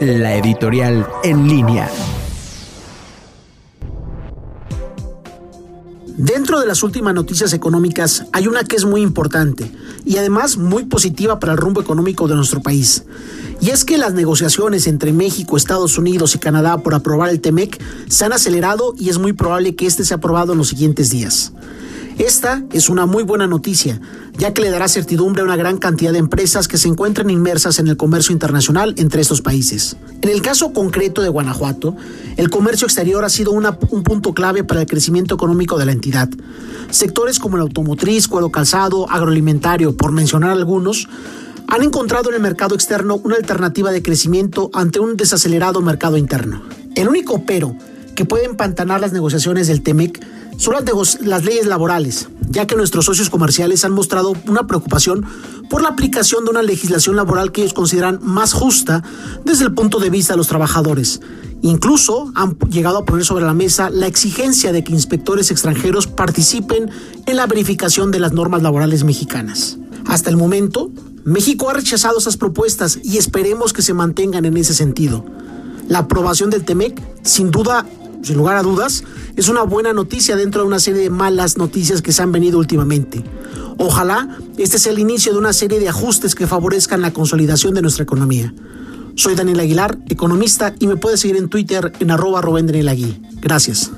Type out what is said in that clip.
la editorial en línea. Dentro de las últimas noticias económicas hay una que es muy importante y además muy positiva para el rumbo económico de nuestro país. Y es que las negociaciones entre México, Estados Unidos y Canadá por aprobar el TEMEC se han acelerado y es muy probable que este sea aprobado en los siguientes días. Esta es una muy buena noticia, ya que le dará certidumbre a una gran cantidad de empresas que se encuentran inmersas en el comercio internacional entre estos países. En el caso concreto de Guanajuato, el comercio exterior ha sido un punto clave para el crecimiento económico de la entidad. Sectores como el automotriz, cuero calzado, agroalimentario, por mencionar algunos, han encontrado en el mercado externo una alternativa de crecimiento ante un desacelerado mercado interno. El único pero que puede empantanar las negociaciones del TEMEC son las, leyes laborales, ya que nuestros socios comerciales han mostrado una preocupación por la aplicación de una legislación laboral que ellos consideran más justa desde el punto de vista de los trabajadores. Incluso han llegado a poner sobre la mesa la exigencia de que inspectores extranjeros participen en la verificación de las normas laborales mexicanas. Hasta el momento, México ha rechazado esas propuestas y esperemos que se mantengan en ese sentido. La aprobación del TEMEC, sin duda, sin lugar a dudas, es una buena noticia dentro de una serie de malas noticias que se han venido últimamente. Ojalá este sea el inicio de una serie de ajustes que favorezcan la consolidación de nuestra economía. Soy Daniel Aguilar, economista, y me puedes seguir en Twitter en arroba Gracias.